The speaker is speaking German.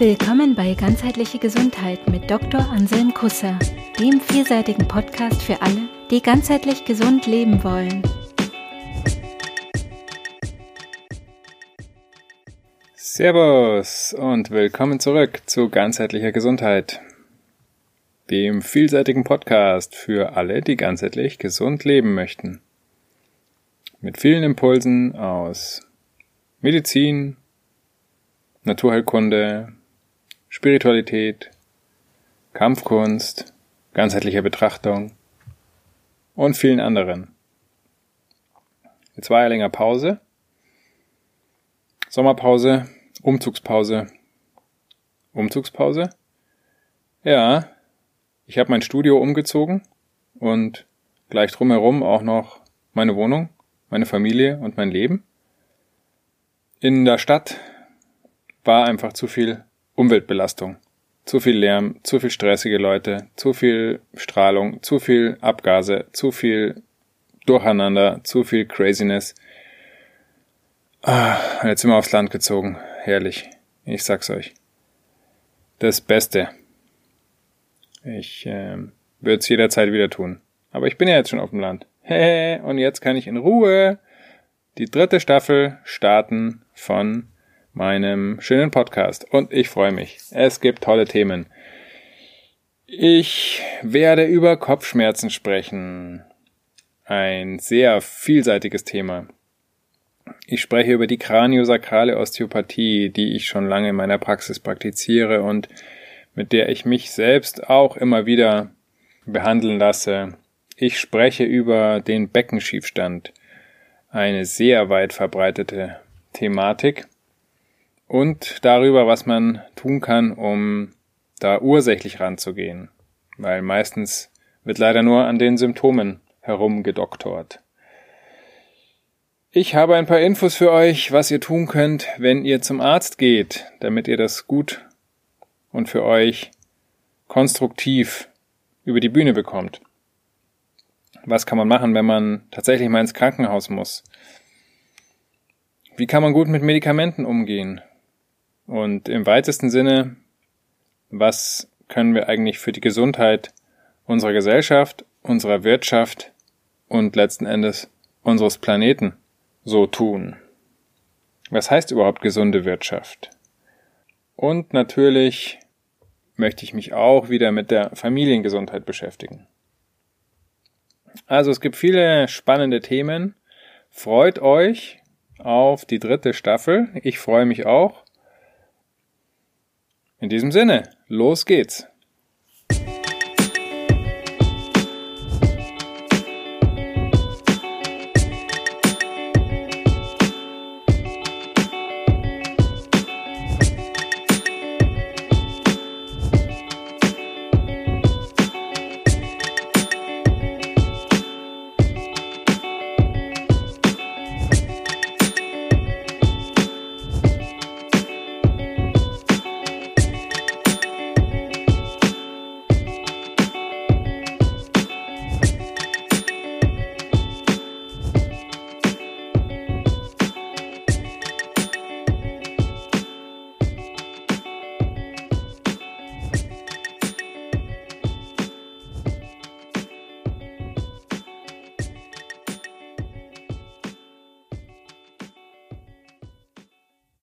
Willkommen bei Ganzheitliche Gesundheit mit Dr. Anselm Kusser, dem vielseitigen Podcast für alle, die ganzheitlich gesund leben wollen. Servus und willkommen zurück zu Ganzheitlicher Gesundheit, dem vielseitigen Podcast für alle, die ganzheitlich gesund leben möchten. Mit vielen Impulsen aus Medizin, Naturheilkunde, Spiritualität, Kampfkunst, ganzheitlicher Betrachtung und vielen anderen. Jetzt war ja länger Pause. Sommerpause, Umzugspause. Umzugspause? Ja, ich habe mein Studio umgezogen und gleich drumherum auch noch meine Wohnung, meine Familie und mein Leben. In der Stadt war einfach zu viel Umweltbelastung. Zu viel Lärm, zu viel stressige Leute, zu viel Strahlung, zu viel Abgase, zu viel Durcheinander, zu viel Craziness. Ah, jetzt sind wir aufs Land gezogen. Herrlich. Ich sag's euch. Das Beste. Ich äh, würde es jederzeit wieder tun. Aber ich bin ja jetzt schon auf dem Land. Hey, und jetzt kann ich in Ruhe die dritte Staffel starten von meinem schönen Podcast und ich freue mich. Es gibt tolle Themen. Ich werde über Kopfschmerzen sprechen. Ein sehr vielseitiges Thema. Ich spreche über die kraniosakrale Osteopathie, die ich schon lange in meiner Praxis praktiziere und mit der ich mich selbst auch immer wieder behandeln lasse. Ich spreche über den Beckenschiefstand, eine sehr weit verbreitete Thematik und darüber, was man tun kann, um da ursächlich ranzugehen, weil meistens wird leider nur an den Symptomen herumgedoktort. Ich habe ein paar Infos für euch, was ihr tun könnt, wenn ihr zum Arzt geht, damit ihr das gut und für euch konstruktiv über die Bühne bekommt. Was kann man machen, wenn man tatsächlich mal ins Krankenhaus muss? Wie kann man gut mit Medikamenten umgehen? Und im weitesten Sinne, was können wir eigentlich für die Gesundheit unserer Gesellschaft, unserer Wirtschaft und letzten Endes unseres Planeten so tun? Was heißt überhaupt gesunde Wirtschaft? Und natürlich möchte ich mich auch wieder mit der Familiengesundheit beschäftigen. Also es gibt viele spannende Themen. Freut euch auf die dritte Staffel. Ich freue mich auch. In diesem Sinne, los geht's.